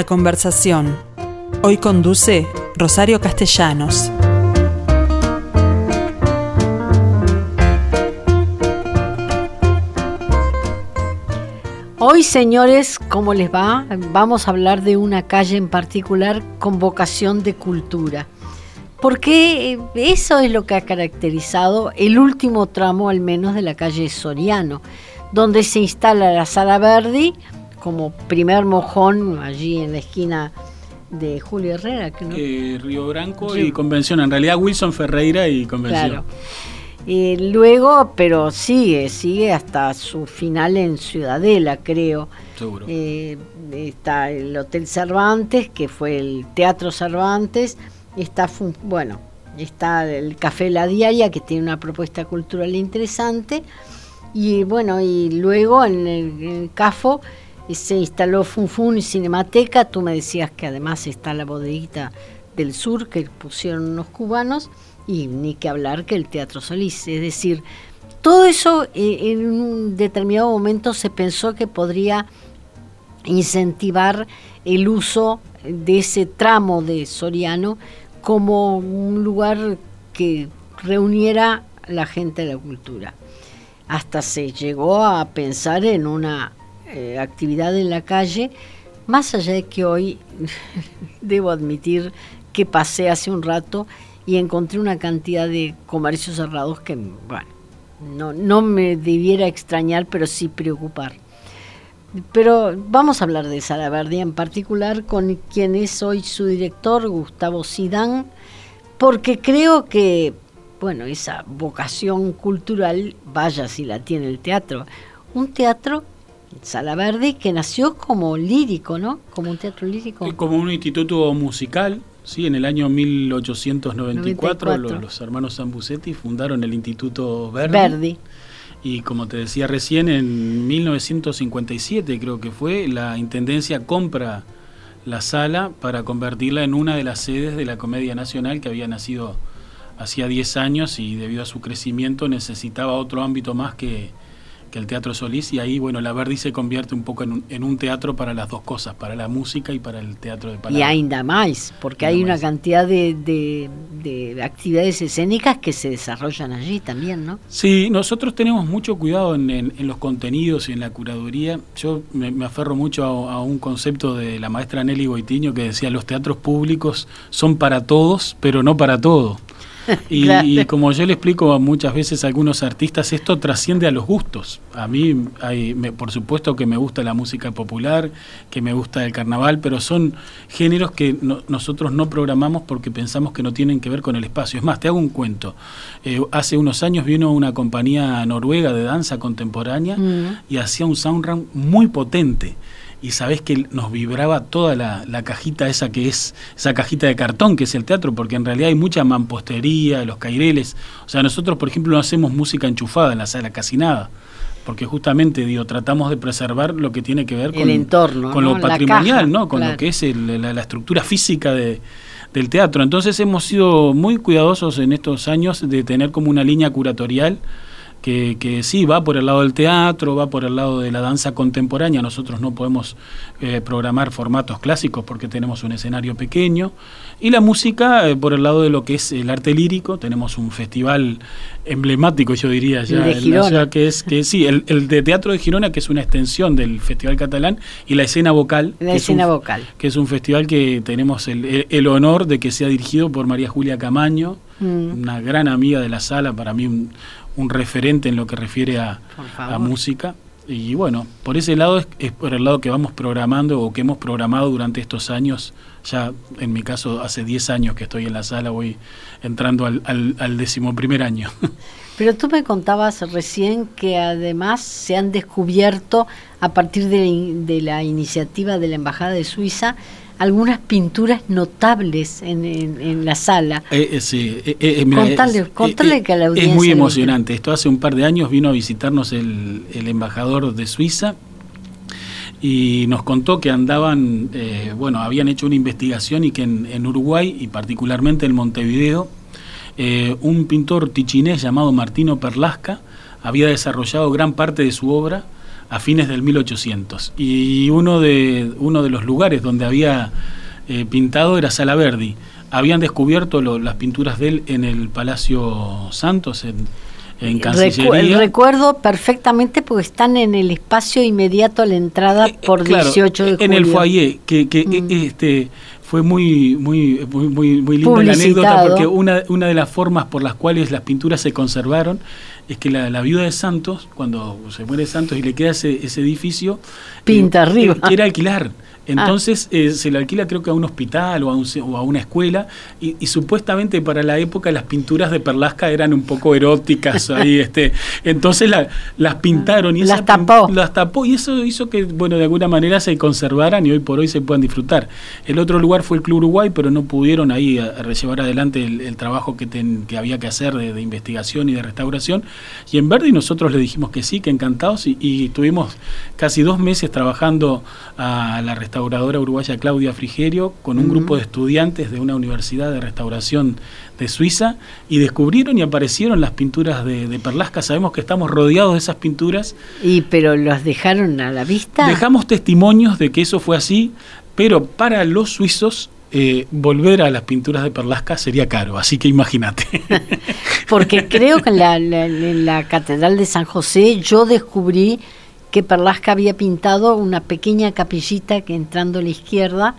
La conversación. Hoy conduce Rosario Castellanos. Hoy, señores, ¿cómo les va? Vamos a hablar de una calle en particular con vocación de cultura. Porque eso es lo que ha caracterizado el último tramo, al menos, de la calle Soriano, donde se instala la Sala Verdi como primer mojón allí en la esquina de Julio Herrera. ¿no? Eh, Río Branco y Convención. En realidad, Wilson Ferreira y Convención. Claro. Y luego, pero sigue, sigue hasta su final en Ciudadela, creo. Seguro. Eh, está el Hotel Cervantes, que fue el Teatro Cervantes. Está, bueno, está el Café La Diaria, que tiene una propuesta cultural interesante. Y bueno, y luego en el, CAFO eh, se instaló Funfun y Cinemateca. Tú me decías que además está la bodeguita del sur que pusieron unos cubanos y ni que hablar que el Teatro Solís. Es decir, todo eso eh, en un determinado momento se pensó que podría incentivar el uso de ese tramo de Soriano como un lugar que reuniera la gente de la cultura. Hasta se llegó a pensar en una eh, actividad en la calle, más allá de que hoy debo admitir que pasé hace un rato y encontré una cantidad de comercios cerrados que, bueno, no, no me debiera extrañar, pero sí preocupar. Pero vamos a hablar de Sala Verde en particular con quien es hoy su director, Gustavo Sidán, porque creo que, bueno, esa vocación cultural, vaya si la tiene el teatro, un teatro, Sala Verde, que nació como lírico, ¿no? Como un teatro lírico. Como un instituto musical, Sí, en el año 1894 los, hermanos Zambusetti fundaron el Instituto Verdi. Verdi. Y como te decía recién, en 1957 creo que fue, la Intendencia compra la sala para convertirla en una de las sedes de la Comedia Nacional que había nacido hacía 10 años y debido a su crecimiento necesitaba otro ámbito más que, que el Teatro Solís y ahí, bueno, la Verdi se convierte un poco en un, teatro para las dos cosas, para la música y para el teatro de palabras. Y ainda más, porque hay una cantidad de, de, actividades escénicas que se desarrollan allí también, ¿no? Sí, nosotros tenemos mucho cuidado en, en, los contenidos y en la curaduría. Yo me, aferro mucho a, a, un concepto de la maestra Nelly Goitiño que decía, los teatros públicos son para todos, pero no para todo. Y, como yo le explico a muchas veces a algunos artistas, esto trasciende a los gustos. A mí, hay, por supuesto que me gusta la música popular, que me gusta el carnaval, pero son géneros que nosotros no programamos porque pensamos que no tienen que ver con el espacio. Es más, te hago un cuento. Eh, hace unos años vino una compañía noruega de danza contemporánea mm. y hacía un soundtrack muy potente y sabés que nos vibraba toda la, cajita esa que es, esa cajita de cartón que es el teatro, porque en realidad hay mucha mampostería, los caireles. O sea, nosotros, por ejemplo, no hacemos música enchufada en la sala, casi nada. Porque justamente, digo, tratamos de preservar lo que tiene que ver con, el entorno, con lo patrimonial, ¿no? Con lo que es la, estructura física de, del teatro. Entonces hemos sido muy cuidadosos en estos años de tener como una línea curatorial que, que, sí va por el lado del teatro, va por el lado de la danza contemporánea. Nosotros no podemos eh, programar formatos clásicos porque tenemos un escenario pequeño. Y la música eh, por el lado de lo que es el arte lírico. Tenemos un festival emblemático, yo diría, ya. de Girona. que es que sí, el, el, de teatro de Girona, que es una extensión del Festival Catalán, y la escena vocal. La escena vocal. Que es un festival que tenemos el, el, honor de que sea dirigido por María Julia Camaño, mm. una gran amiga de la sala, para mí un un referente en lo que refiere a, música. Y bueno, por ese lado es, por el lado que vamos programando o que hemos programado durante estos años. Ya en mi caso, hace 10 años que estoy en la sala, voy entrando al, al, al decimoprimer año. Pero tú me contabas recién que además se han descubierto a partir de la iniciativa de la Embajada de Suiza algunas pinturas notables en, en, la sala. Eh, eh sí, eh, eh, contale, que la audiencia... Es muy emocionante. Esto hace un par de años vino a visitarnos el, el embajador de Suiza y nos contó que andaban, bueno, habían hecho una investigación y que en, en Uruguay y particularmente en Montevideo, un pintor tichinés llamado Martino Perlasca había desarrollado gran parte de su obra a fines del 1800. Y uno de, uno de los lugares donde había eh, pintado era Salaverdi. Habían descubierto las pinturas de él en el Palacio Santos, en, en Cancillería. recuerdo perfectamente porque están en el espacio inmediato a la entrada eh, por 18 de julio. En el foyer, que, que mm. este fue muy, muy, muy, muy, linda la anécdota porque una, una de las formas por las cuales las pinturas se conservaron es que la, la viuda de Santos, cuando se muere Santos y le queda ese, ese edificio, pinta eh, arriba. quiere alquilar. Ah. Entonces eh, se lo alquila creo que a un hospital o a, o a una escuela y, supuestamente para la época las pinturas de Perlasca eran un poco eróticas ahí este entonces las pintaron y las tapó. las tapó y eso hizo que bueno de alguna manera se conservaran y hoy por hoy se puedan disfrutar. El otro lugar fue el Club Uruguay pero no pudieron ahí a, llevar adelante el, trabajo que, que había que hacer de, investigación y de restauración. Y en Verdi nosotros le dijimos que sí que encantados y, y estuvimos casi dos meses trabajando a la restauración restauradora uruguaya Claudia Frigerio con un grupo de estudiantes de una universidad de restauración de Suiza y descubrieron y aparecieron las pinturas de, Perlasca. Sabemos que estamos rodeados de esas pinturas. ¿Y pero los dejaron a la vista? Dejamos testimonios de que eso fue así, pero para los suizos eh, volver a las pinturas de Perlasca sería caro, así que imagínate. Porque creo que en la Catedral de San José yo descubrí que Perlasca había pintado una pequeña capillita que entrando a la izquierda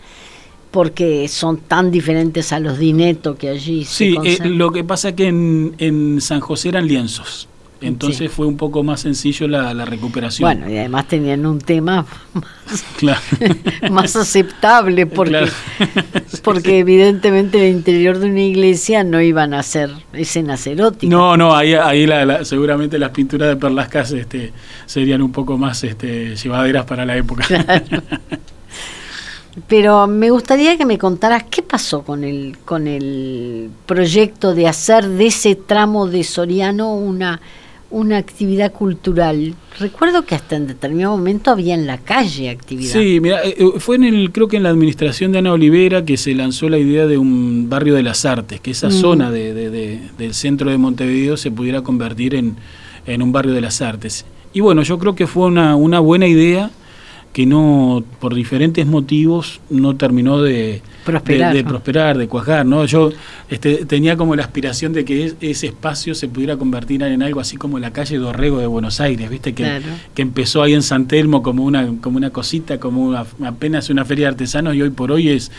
porque son tan diferentes a los dineto que allí sí, se eh, lo que pasa es que en, en San José eran lienzos entonces fue un poco más sencillo la, recuperación. Bueno, y además tenían un tema más, aceptable, porque, porque evidentemente el interior de una iglesia no iban a hacer escenas eróticas. No, no, ahí, ahí seguramente las pinturas de Perlascas este, serían un poco más este, llevaderas para la época. Pero me gustaría que me contaras qué pasó con el, con el proyecto de hacer de ese tramo de Soriano una una actividad cultural. Recuerdo que hasta en determinado momento había en la calle actividad. Sí, mira, eh, eh, fue en el, creo que en la administración de Ana Olivera que se lanzó la idea de un barrio de las artes, que esa mm. zona de, del centro de Montevideo se pudiera convertir en, en, un barrio de las artes. Y bueno, yo creo que fue una, una buena idea que no, por diferentes motivos, no terminó de prosperar, de, prosperar, de cuajar, ¿no? Yo este, tenía como la aspiración de que ese espacio se pudiera convertir en algo así como la calle Dorrego de Buenos Aires, ¿viste? Que, que empezó ahí en San Telmo como una, como una cosita, como apenas una feria de artesanos y hoy por hoy es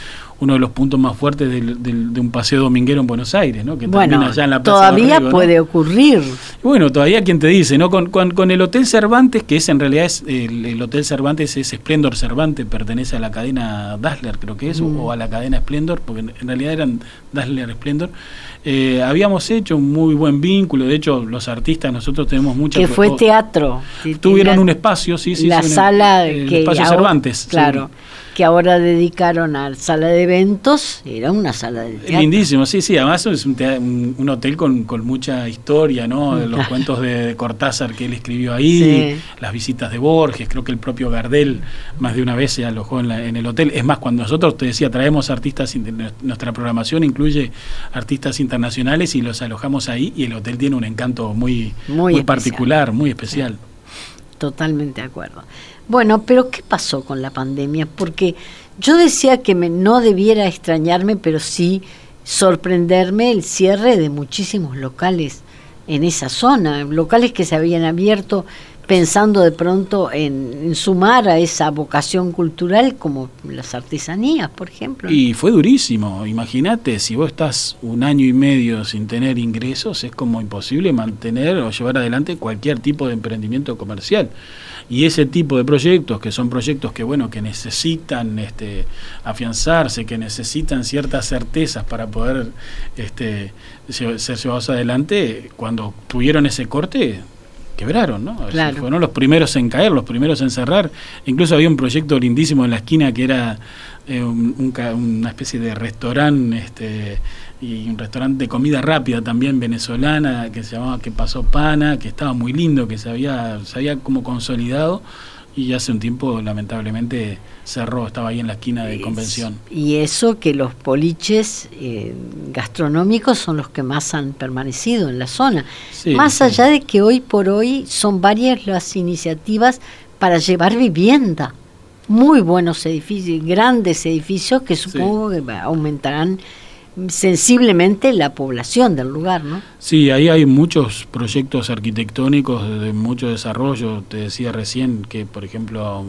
uno de los puntos más fuertes de un paseo dominguero en Buenos Aires, ¿no? Que bueno, allá en la todavía puede ocurrir. Bueno, todavía quien te dice, ¿no? Con, con, el Hotel Cervantes, que es en realidad es el, Hotel Cervantes es Splendor Cervantes, pertenece a la cadena Dassler, creo que es, o mm. a la cadena Splendor, porque en realidad eran Dassler Splendor. Eh, habíamos hecho un muy buen vínculo, de hecho los artistas nosotros tenemos mucha... Que fue teatro. Tuvieron un espacio, sí, sí. La sala... El, que espacio Cervantes. Claro que ahora dedicaron a sala de eventos, era una sala de teatro. Lindísimo, sí, sí, además es un, un, hotel con, con, mucha historia, ¿no? Los cuentos de, Cortázar que él escribió ahí, las visitas de Borges, creo que el propio Gardel más de una vez se alojó en, en el hotel. Es más, cuando nosotros, te decía, traemos artistas, nuestra programación incluye artistas internacionales y los alojamos ahí y el hotel tiene un encanto muy, muy, particular, muy especial. Totalmente de acuerdo. Bueno, pero ¿qué pasó con la pandemia? Porque yo decía que me, no debiera extrañarme, pero sí sorprenderme el cierre de muchísimos locales en esa zona, locales que se habían abierto pensando de pronto en, sumar a esa vocación cultural como las artesanías, por ejemplo. Y fue durísimo, imagínate, si vos estás un año y medio sin tener ingresos, es como imposible mantener o llevar adelante cualquier tipo de emprendimiento comercial y ese tipo de proyectos que son proyectos que bueno que necesitan este afianzarse que necesitan ciertas certezas para poder este ser llevados adelante cuando tuvieron ese corte quebraron, ¿no? Fueron los primeros en caer, los primeros en cerrar. Incluso había un proyecto lindísimo en la esquina que era eh, una especie de restaurante este, y un restaurante de comida rápida también venezolana que se llamaba Que Pasó Pana, que estaba muy lindo, que se había, se había como consolidado y hace un tiempo lamentablemente cerró, estaba ahí en la esquina de convención. Y eso que los poliches eh, gastronómicos son los que más han permanecido en la zona. más allá de que hoy por hoy son varias las iniciativas para llevar vivienda. Muy buenos edificios, grandes edificios que supongo que aumentarán sensiblemente la población del lugar, ¿no? Sí, ahí hay muchos proyectos arquitectónicos de mucho desarrollo. Te decía recién que, por ejemplo,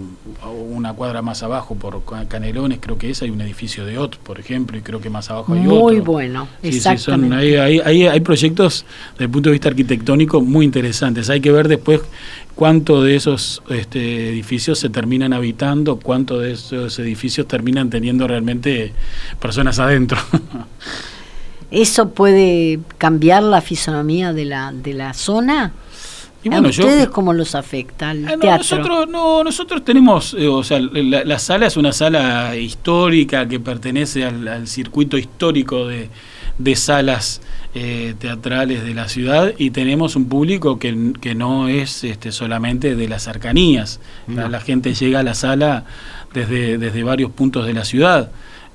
una cuadra más abajo, por Canelones, creo que es, hay un edificio de OT, por ejemplo, y creo que más abajo hay muy otro. Muy bueno, exactamente. hay, hay, hay, proyectos desde el punto de vista arquitectónico muy interesantes. Hay que ver después cuánto de esos este, edificios se terminan habitando, cuánto de esos edificios terminan teniendo realmente personas adentro. ¿Eso puede cambiar la fisonomía de la, de la zona? Y bueno, ¿A ustedes cómo los afecta el ah, teatro? Nosotros, no, nosotros tenemos, eh, o sea, la, sala es una sala histórica que pertenece al, circuito histórico de, de salas eh, teatrales de la ciudad y tenemos un público que, que no es este, solamente de las cercanías. La, gente llega a la sala desde, desde varios puntos de la ciudad.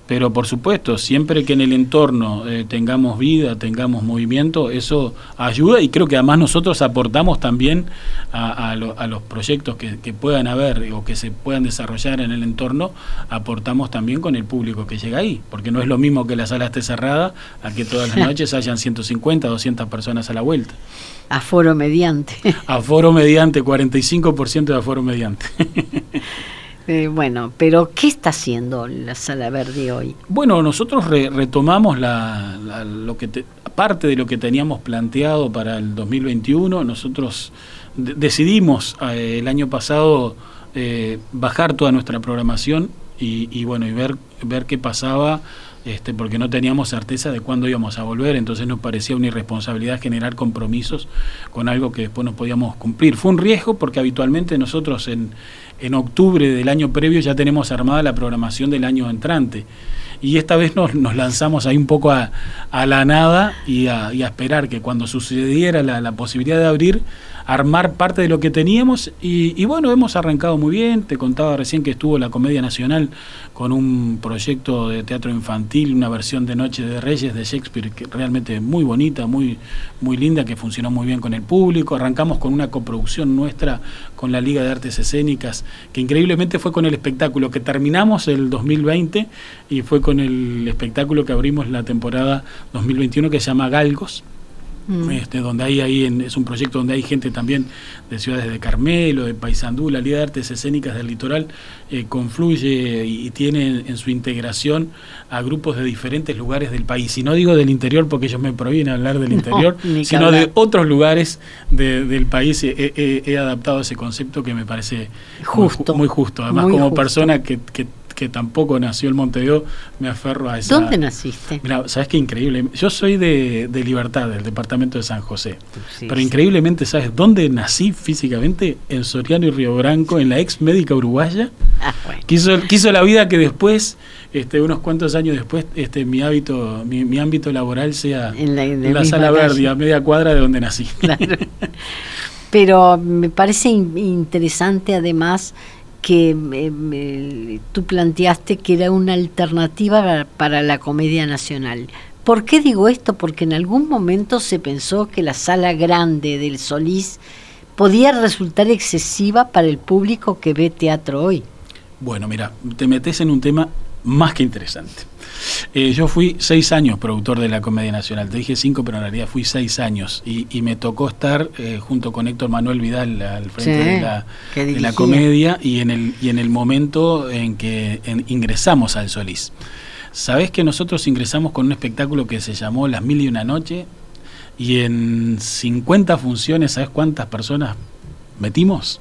Pero por supuesto, siempre que en el entorno eh, tengamos vida, tengamos movimiento, eso ayuda y creo que además nosotros aportamos también a, los proyectos que, puedan haber o que se puedan desarrollar en el entorno, aportamos también con el público que llega ahí, porque no es lo mismo que la sala esté cerrada a que todas las noches hayan 150, 200 personas a la vuelta. Aforo mediante. Aforo mediante, 45% de aforo mediante. Eh, bueno, pero ¿qué está haciendo la Sala Verde hoy? Bueno, nosotros retomamos la, lo que parte de lo que teníamos planteado para el 2021. Nosotros decidimos eh, el año pasado eh, bajar toda nuestra programación y, y, bueno y ver ver qué pasaba este, porque no teníamos certeza de cuándo íbamos a volver, entonces nos parecía una irresponsabilidad generar compromisos con algo que después no podíamos cumplir. Fue un riesgo porque habitualmente nosotros en, en octubre del año previo ya tenemos armada la programación del año entrante. Y esta vez nos, nos lanzamos ahí un poco a, a la nada y a, y a, esperar que cuando sucediera la, la posibilidad de abrir, armar parte de lo que teníamos y, bueno, hemos arrancado muy bien, te contaba recién que estuvo la Comedia Nacional con un proyecto de teatro infantil, una versión de Noche de Reyes de Shakespeare que realmente muy bonita, muy, muy linda, que funcionó muy bien con el público, arrancamos con una coproducción nuestra con la Liga de Artes Escénicas, que increíblemente fue con el espectáculo que terminamos el 2020 y fue con el espectáculo que abrimos la temporada 2021 que se llama Galgos Mm. Este, donde hay ahí es un proyecto donde hay gente también de ciudades de Carmelo, de Paysandú, la Liga de Artes Escénicas del Litoral eh, confluye y, tiene en, su integración a grupos de diferentes lugares del país. Y no digo del interior porque ellos me prohíben hablar del interior, sino de otros lugares del país. He, adaptado ese concepto que me parece justo, muy, justo. Además, como persona que, que que tampoco nació en Montevideo, me aferro a esa... ¿Dónde naciste? Mira, ¿sabes qué increíble? Yo soy de, Libertad, del departamento de San José. pero increíblemente, ¿sabes dónde nací físicamente? En Soriano y Río Branco, en la ex médica uruguaya. Ah, quiso, quiso la vida que después, este, unos cuantos años después, este, mi hábito, mi, ámbito laboral sea en la, sala verde, a media cuadra de donde nací. Claro. Pero me parece interesante además que tú planteaste que era una alternativa para la comedia nacional. ¿Por qué digo esto? Porque en algún momento se pensó que la sala grande del Solís podía resultar excesiva para el público que ve teatro hoy. Bueno, mira, te metes en un tema más que interesante. Eh, yo fui seis años productor de la Comedia Nacional. Te dije cinco, pero en realidad fui seis años. Y, me tocó estar eh, junto con Héctor Manuel Vidal al frente de, la, comedia y en, el, y en el momento en que ingresamos al Solís. Sabés que nosotros ingresamos con un espectáculo que se llamó Las Mil y Una Noche y en 50 funciones, ¿sabes cuántas personas metimos?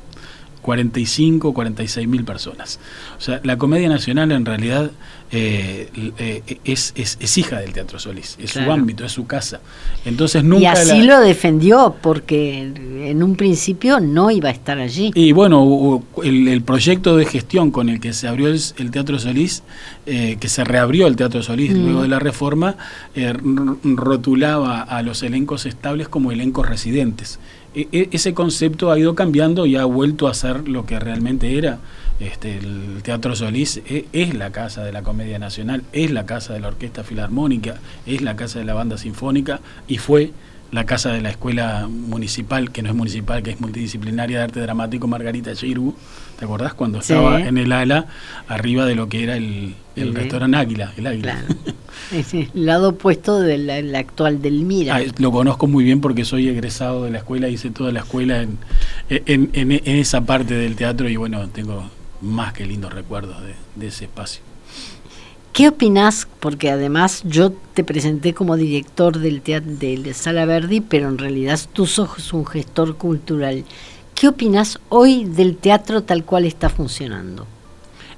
45, 46 mil personas. O sea, la Comedia Nacional en realidad eh, eh, es, es, hija del Teatro Solís, es su ámbito, es su casa. Entonces nunca y así lo defendió, porque en un principio no iba a estar allí. Y bueno, el, proyecto de gestión con el que se abrió el, Teatro Solís, eh, que se reabrió el Teatro Solís mm. luego de la reforma, rotulaba a los elencos estables como elencos residentes. E, e, ese concepto ha ido cambiando y ha vuelto a ser lo que realmente era. Este, el Teatro Solís es, es, la casa de la Comedia Nacional, es la casa de la Orquesta Filarmónica, es la casa de la Banda Sinfónica y fue la casa de la escuela municipal, que no es municipal, que es multidisciplinaria de arte dramático, Margarita Chirgu. ¿Te acordás cuando estaba en el ala, arriba de lo que era el, el, restaurante Águila, el Águila? Es el lado opuesto del actual del Mira. Ah, lo conozco muy bien porque soy egresado de la escuela, hice toda la escuela en, en, en, esa parte del teatro y bueno, tengo más que lindos recuerdos de, de ese espacio. ¿Qué opinás? Porque además yo te presenté como director del teatro de Sala Verdi, pero en realidad tú sos un gestor cultural. ¿Qué opinas hoy del teatro tal cual está funcionando?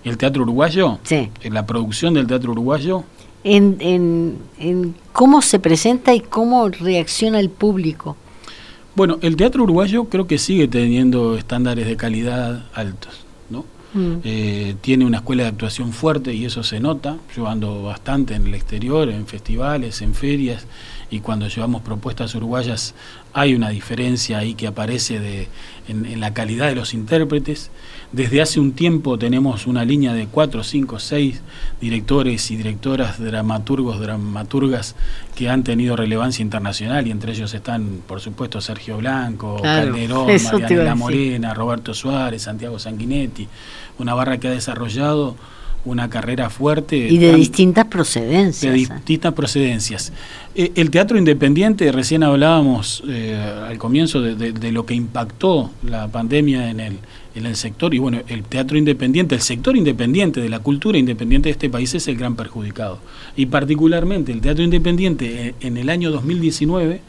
¿El teatro uruguayo? Sí. ¿La producción del teatro uruguayo? En, en, en cómo se presenta y cómo reacciona el público. Bueno, el teatro uruguayo creo que sigue teniendo estándares de calidad altos. Mm. Eh, tiene una escuela de actuación fuerte y eso se nota. Yo ando bastante en el exterior, en festivales, en ferias, y cuando llevamos propuestas uruguayas hay una diferencia ahí que aparece de, en, la calidad de los intérpretes. Desde hace un tiempo tenemos una línea de cuatro, cinco, seis directores y directoras, dramaturgos, dramaturgas que han tenido relevancia internacional y entre ellos están, por supuesto, Sergio Blanco, Calderón, Mariana Morena, Roberto Suárez, Santiago Sanguinetti, una barra que ha desarrollado una carrera fuerte. Y de distintas procedencias. De ¿eh? distintas procedencias. Eh, el teatro independiente, recién hablábamos eh, al comienzo de, lo que impactó la pandemia en el, en el sector, y bueno, el teatro independiente, el sector independiente de la cultura independiente de este país es el gran perjudicado. Y particularmente el teatro independiente en el año 2019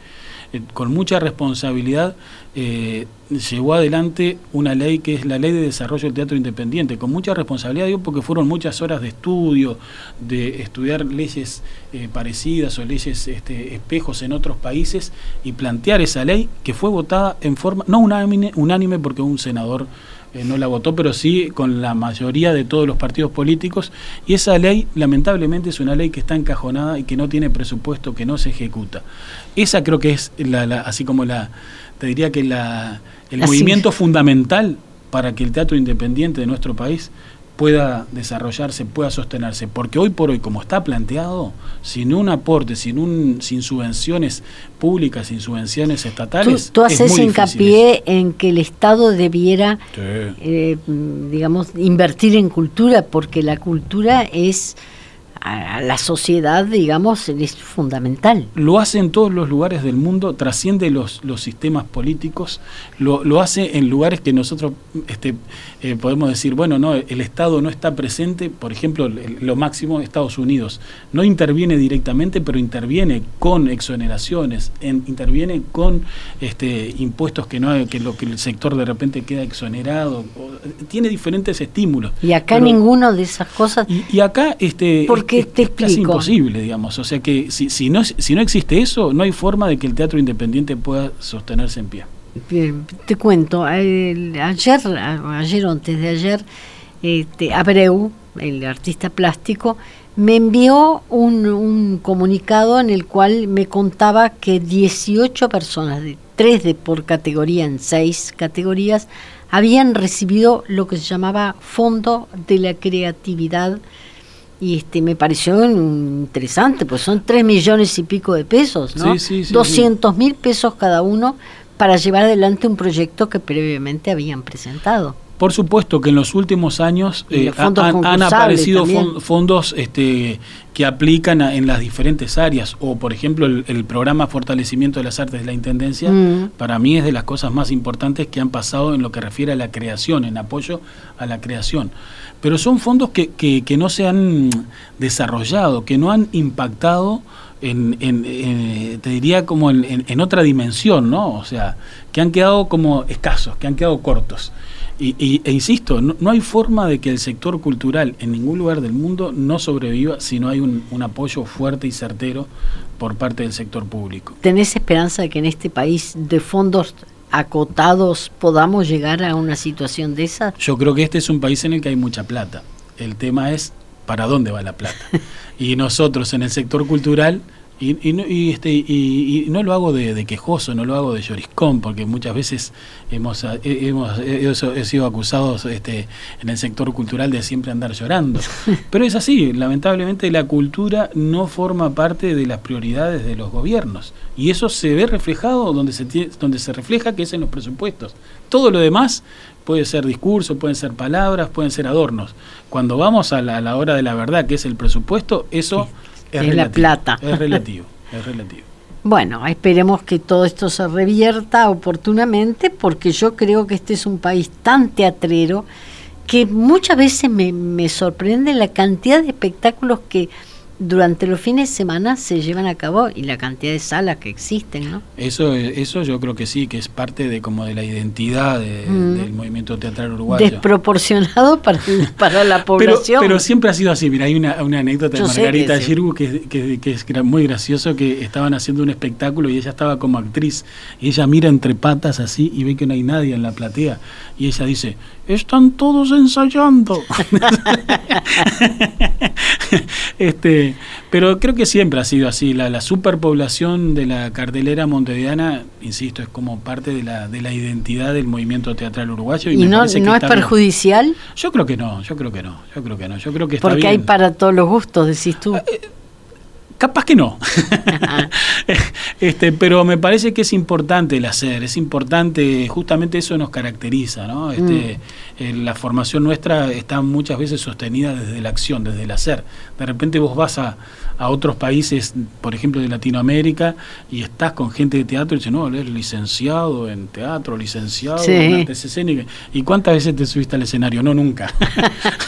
eh, con mucha responsabilidad eh, llevó adelante una ley que es la Ley de Desarrollo del Teatro Independiente, con mucha responsabilidad, digo, porque fueron muchas horas de estudio, de estudiar leyes eh, parecidas o leyes este, espejos en otros países y plantear esa ley que fue votada en forma, no unánime, unánime porque un senador eh, no la votó, pero sí con la mayoría de todos los partidos políticos. Y esa ley, lamentablemente, es una ley que está encajonada y que no tiene presupuesto, que no se ejecuta. Esa creo que es, la, así como la, te diría que la, el movimiento fundamental para que el teatro independiente de nuestro país pueda desarrollarse, pueda sostenerse, porque hoy por hoy, como está planteado, sin un aporte, sin un, sin subvenciones públicas, sin subvenciones estatales, tú, haces hincapié en que el Estado debiera, eh, digamos, invertir en cultura, porque la cultura es a la sociedad, digamos, es fundamental. Lo hace en todos los lugares del mundo, trasciende los, los sistemas políticos, lo, lo hace en lugares que nosotros este, eh, podemos decir, bueno, no, el Estado no está presente, por ejemplo, lo máximo Estados Unidos, no interviene directamente, pero interviene con exoneraciones, en, interviene con este, impuestos que no que lo que el sector de repente queda exonerado, tiene diferentes estímulos. Y acá ninguno de esas cosas. Y, acá este porque es, casi imposible, digamos, o sea que si, si no si no existe eso, no hay forma de que el teatro independiente pueda sostenerse en pie. Te cuento, ayer, ayer o antes de ayer, este, Abreu, el artista plástico, me envió un, un, comunicado en el cual me contaba que 18 personas, de 3 de por categoría en 6 categorías, habían recibido lo que se llamaba Fondo de la Creatividad y este me pareció interesante, pues son 3 millones y pico de pesos, ¿no? Sí, 200 mil pesos cada uno para llevar adelante un proyecto que previamente habían presentado. Por supuesto que en los últimos años eh, han, aparecido fondos este, que aplican en las diferentes áreas, o por ejemplo el, programa Fortalecimiento de las Artes de la Intendencia, mm. para mí es de las cosas más importantes que han pasado en lo que refiere a la creación, en apoyo a la creación. Pero son fondos que, que no se han desarrollado, que no han impactado en, en, te diría como en, otra dimensión, ¿no? O sea, que han quedado como escasos, que han quedado cortos. Y, e insisto, no, hay forma de que el sector cultural en ningún lugar del mundo no sobreviva si no hay un, un, apoyo fuerte y certero por parte del sector público. ¿Tenés esperanza de que en este país de fondos acotados podamos llegar a una situación de esa? Yo creo que este es un país en el que hay mucha plata. El tema es para dónde va la plata. y nosotros en el sector cultural Y, no, y, este, y, no lo hago de, quejoso, no lo hago de lloriscón, porque muchas veces hemos, eh, hemos, he sido acusados este, en el sector cultural de siempre andar llorando. Pero es así, lamentablemente la cultura no forma parte de las prioridades de los gobiernos. Y eso se ve reflejado donde se, donde se refleja que es en los presupuestos. Todo lo demás puede ser discurso, pueden ser palabras, pueden ser adornos. Cuando vamos a la, hora de la verdad, que es el presupuesto, eso es, la plata. Es relativo, es relativo. Bueno, esperemos que todo esto se revierta oportunamente porque yo creo que este es un país tan teatrero que muchas veces me, me sorprende la cantidad de espectáculos que durante los fines de semana se llevan a cabo y la cantidad de salas que existen, ¿no? Eso, eso yo creo que sí, que es parte de como de la identidad mm. del movimiento teatral uruguayo. Desproporcionado para, para la población. Pero, siempre ha sido así. Mira, hay una, anécdota de Margarita Girgu que, que, es muy gracioso, que estaban haciendo un espectáculo y ella estaba como actriz y ella mira entre patas así y ve que no hay nadie en la platea y ella dice, están todos ensayando. este, pero creo que siempre ha sido así. La, superpoblación de la cartelera montevideana, insisto, es como parte de la, de la identidad del movimiento teatral uruguayo. ¿Y, no, es perjudicial? Yo creo que no, yo creo que no, yo creo que no. Yo creo que Porque hay para todos los gustos, decís tú. Eh, Capaz que no. este, pero me parece que es importante el hacer, es importante, justamente eso nos caracteriza, ¿no? Este, mm. eh, la formación nuestra está muchas veces sostenida desde la acción, desde el hacer. De repente vos vas a, a otros países, por ejemplo de Latinoamérica, y estás con gente de teatro y dices, no, eres licenciado en teatro, licenciado en artes escénicas. ¿Y cuántas veces te subiste al escenario? No, nunca.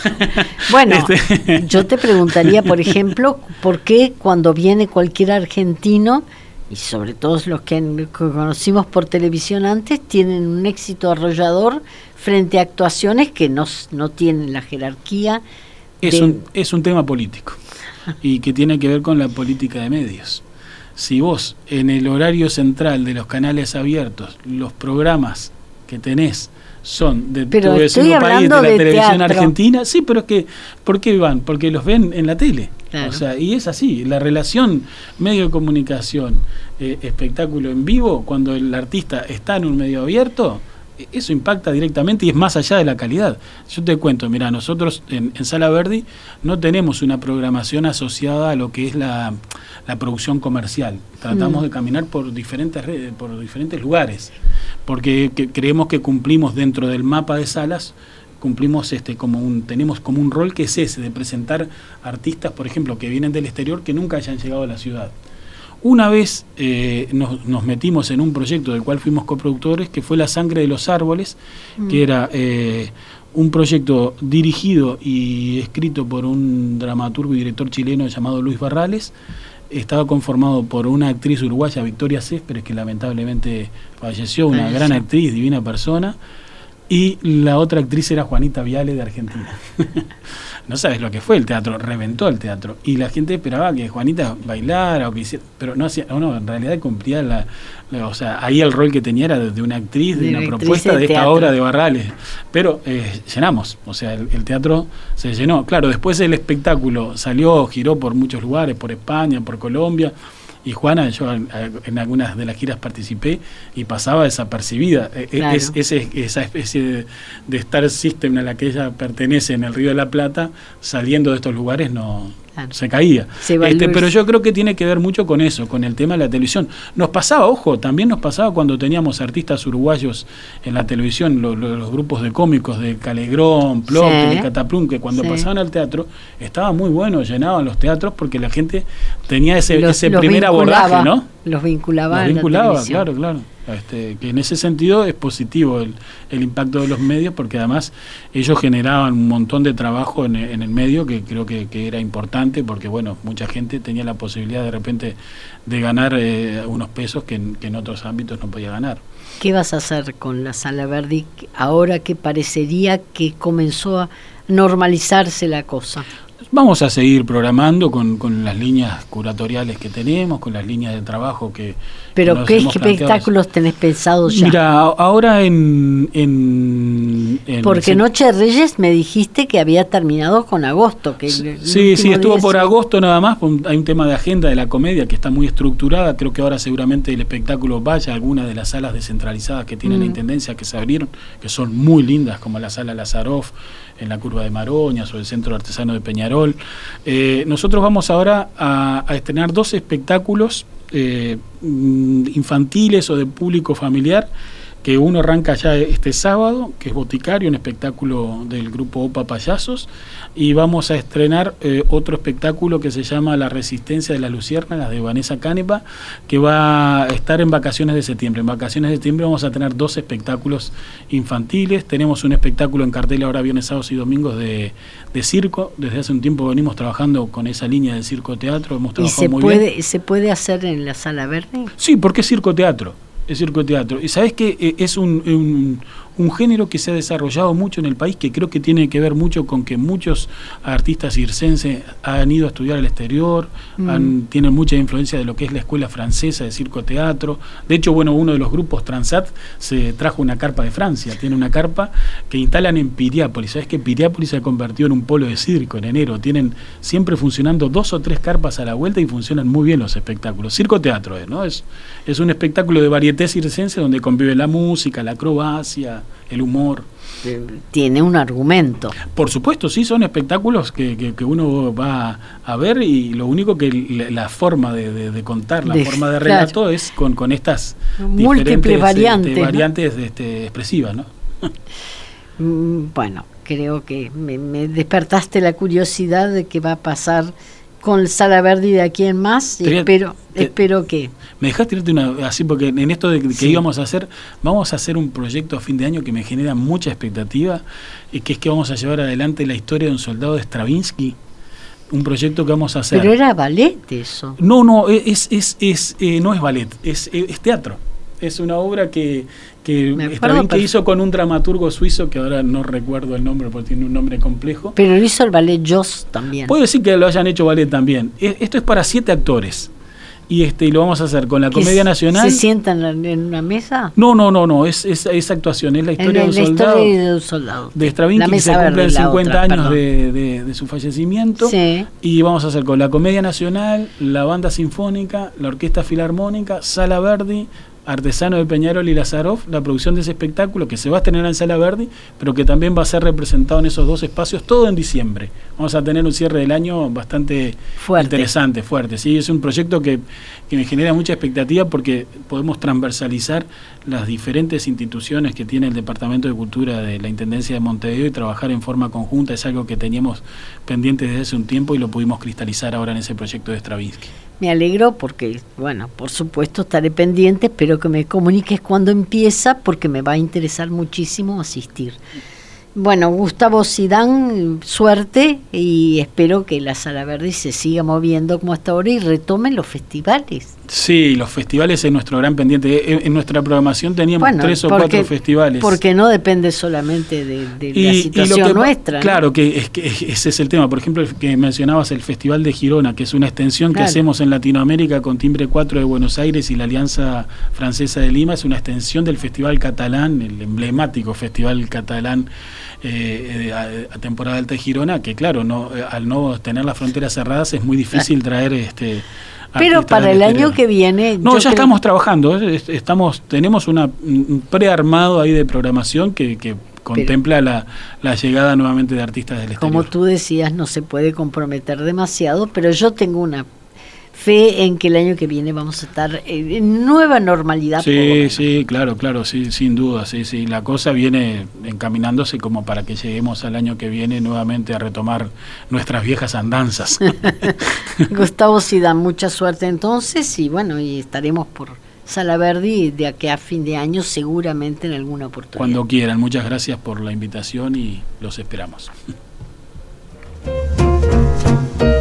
bueno, este yo te preguntaría, por ejemplo, ¿por qué cuando viene cualquier argentino, y sobre todo los que conocimos por televisión antes, tienen un éxito arrollador frente a actuaciones que no, no tienen la jerarquía? Es, un, es un tema político y que tiene que ver con la política de medios. Si vos en el horario central de los canales abiertos, los programas que tenés son de tu vecino país, de la televisión argentina, sí, pero es que, ¿por qué van? Porque los ven en la tele. O sea, y es así, la relación medio de comunicación, eh, espectáculo en vivo, cuando el artista está en un medio abierto, eso impacta directamente y es más allá de la calidad. Yo te cuento, mira, nosotros en, Sala Verdi no tenemos una programación asociada a lo que es la, producción comercial. Tratamos mm. de caminar por diferentes redes, por diferentes lugares, porque creemos que cumplimos dentro del mapa de salas cumplimos este como un tenemos como un rol que es ese de presentar artistas, por ejemplo, que vienen del exterior que nunca hayan llegado a la ciudad. Una vez eh, nos, metimos en un proyecto del cual fuimos coproductores, que fue La Sangre de los Árboles, mm. que era eh, un proyecto dirigido y escrito por un dramaturgo y director chileno llamado Luis Barrales. Estaba conformado por una actriz uruguaya, Victoria Céspedes, que lamentablemente falleció, una gran actriz, divina persona, y la otra actriz era Juanita Viale de Argentina. no sabes lo que fue el teatro, reventó el teatro. Y la gente esperaba que Juanita bailara o que hiciera, pero no hacía, no, en realidad cumplía la, o sea, ahí el rol que tenía era de una actriz, de, una propuesta de, esta obra de Barrales. Pero eh, llenamos, o sea, el, teatro se llenó. Claro, después el espectáculo salió, giró por muchos lugares, por España, por Colombia y Juana, yo en algunas de las giras participé y pasaba desapercibida. E, e, es, esa especie de, Star System a la que ella pertenece en el Río de la Plata, saliendo de estos lugares no, se caía. este, pero yo creo que tiene que ver mucho con eso, con el tema de la televisión. Nos pasaba, ojo, también nos pasaba cuando teníamos artistas uruguayos en la televisión, los grupos de cómicos de Calegrón, Plop, de Cataplum, que cuando pasaban al teatro estaba muy bueno, llenaban los teatros porque la gente tenía ese, ese primer abordaje, ¿no? Los vinculaba. Los vinculaba, claro, claro. Este, que en ese sentido es positivo el, impacto de los medios porque además ellos generaban un montón de trabajo en, el medio que creo que, era importante porque bueno, mucha gente tenía la posibilidad de repente de ganar eh, unos pesos que en, que en otros ámbitos no podía ganar. ¿Qué vas a hacer con la Sala Verdi ahora que parecería que comenzó a normalizarse la cosa? Vamos a seguir programando con, con, las líneas curatoriales que tenemos, con las líneas de trabajo que... ¿Pero qué espectáculos tenés pensados ya? Mira, ahora en... en, Porque Noche de Reyes me dijiste que había terminado con agosto. Que sí, sí, estuvo por agosto nada más. Hay un tema de agenda de la comedia que está muy estructurada. Creo que ahora seguramente el espectáculo vaya a alguna de las salas descentralizadas que tiene la mm. Intendencia que se abrieron, que son muy lindas, como la sala Lazaroff en la curva de Maroñas o el Centro Artesano de Peñarol. Eh, nosotros vamos ahora a, estrenar dos espectáculos eh, mm, infantiles o de público familiar que uno arranca ya este sábado, que es Boticario, un espectáculo del grupo OPA Payasos, y vamos a estrenar eh, otro espectáculo que se llama La Resistencia de las Luciérnagas de Vanessa Canepa, que va a estar en vacaciones de septiembre. En vacaciones de septiembre vamos a tener dos espectáculos infantiles, tenemos un espectáculo en cartel ahora viernes, sábados y domingos de, circo, desde hace un tiempo venimos trabajando con esa línea de circo-teatro, hemos trabajado se muy puede, bien. ¿Se puede hacer en la sala verde? Sí, porque es circo-teatro el circo teatro. Y sabes que eh, es un, un género que se ha desarrollado mucho en el país, que creo que tiene que ver mucho con que muchos artistas circenses han ido a estudiar al exterior, mm. tienen mucha influencia de lo que es la escuela francesa de circo-teatro. De hecho, bueno, uno de los grupos Transat se trajo una carpa de Francia, tiene una carpa que instalan en Piriápolis. Sabes que Piriápolis se ha convertido en un polo de circo en enero. Tienen siempre funcionando dos o tres carpas a la vuelta y funcionan muy bien los espectáculos. Circo-teatro, ¿no? Es, es un espectáculo de varieté circense donde convive la música, la acrobacia, el humor. Tiene un argumento. Por supuesto, sí, son espectáculos que, uno va a ver y lo único que la, forma de, contar, la forma de relato es con, con estas múltiples variantes, este, variantes este, expresivas. ¿no? Mm, bueno, creo que me, me despertaste la curiosidad de qué va a pasar con Sala Verde y de aquí en más. Y espero, espero que. Me dejaste tirarte una. Así, porque en esto de que íbamos a hacer, vamos a hacer un proyecto a fin de año que me genera mucha expectativa, y que es que vamos a llevar adelante la historia de un soldado de Stravinsky. Un proyecto que vamos a hacer. Pero era ballet eso. No, no, es, es, es, eh, no es ballet, es, es teatro. Es una obra que, que que hizo con un dramaturgo suizo que ahora no recuerdo el nombre porque tiene un nombre complejo. Pero hizo el ballet Joss también. Puedo decir que lo hayan hecho ballet también. E, esto es para siete actores. Y este y lo vamos a hacer con la Comedia Nacional. ¿Se sientan en una mesa? No, no, no, no, es, es, actuación, es la historia, de, un soldado, de un soldado. De Stravinsky, que se cumplen 50 años de, de, su fallecimiento. Sí. Y vamos a hacer con la Comedia Nacional, la Banda Sinfónica, la Orquesta Filarmónica, Sala Verdi, Artesano de Peñarol y Lazaroff, la producción de ese espectáculo que se va a tener en Sala Verdi, pero que también va a ser representado en esos dos espacios todo en diciembre. Vamos a tener un cierre del año bastante interesante, fuerte. Sí, es un proyecto que, que me genera mucha expectativa porque podemos transversalizar las diferentes instituciones que tiene el Departamento de Cultura de la Intendencia de Montevideo y trabajar en forma conjunta. Es algo que teníamos pendiente desde hace un tiempo y lo pudimos cristalizar ahora en ese proyecto de Stravinsky. Me alegro porque, bueno, por supuesto estaré pendiente, espero que me comuniques cuando empieza porque me va a interesar muchísimo asistir. Bueno, Gustavo Sidán, suerte y espero que la Sala Verde se siga moviendo como hasta ahora y retomen los festivales. Sí, los festivales es nuestro gran pendiente. En, nuestra programación teníamos tres o cuatro festivales. Porque no depende solamente de, la situación nuestra. Claro, que, es, que ese es el tema. Por ejemplo, que mencionabas el Festival de Girona, que es una extensión que hacemos en Latinoamérica con Timbre 4 de Buenos Aires y la Alianza Francesa de Lima. Es una extensión del Festival Catalán, el emblemático Festival Catalán eh, a, temporada alta de Girona, que claro, no, eh, al no tener las fronteras cerradas es muy difícil traer este pero para el año que viene no ya estamos trabajando estamos tenemos una un prearmado ahí de programación que, que contempla la, la, llegada nuevamente de artistas del exterior. Como tú decías, no se puede comprometer demasiado, pero yo tengo una fe en que el año que viene vamos a estar en nueva normalidad. Sí, sí, claro, claro, sí, sin duda, sí, sí. La cosa viene encaminándose como para que lleguemos al año que viene nuevamente a retomar nuestras viejas andanzas. Gustavo Sida, mucha suerte entonces y bueno, y estaremos por Sala Verdi de aquí a fin de año seguramente en alguna oportunidad. Cuando quieran, muchas gracias por la invitación y los esperamos.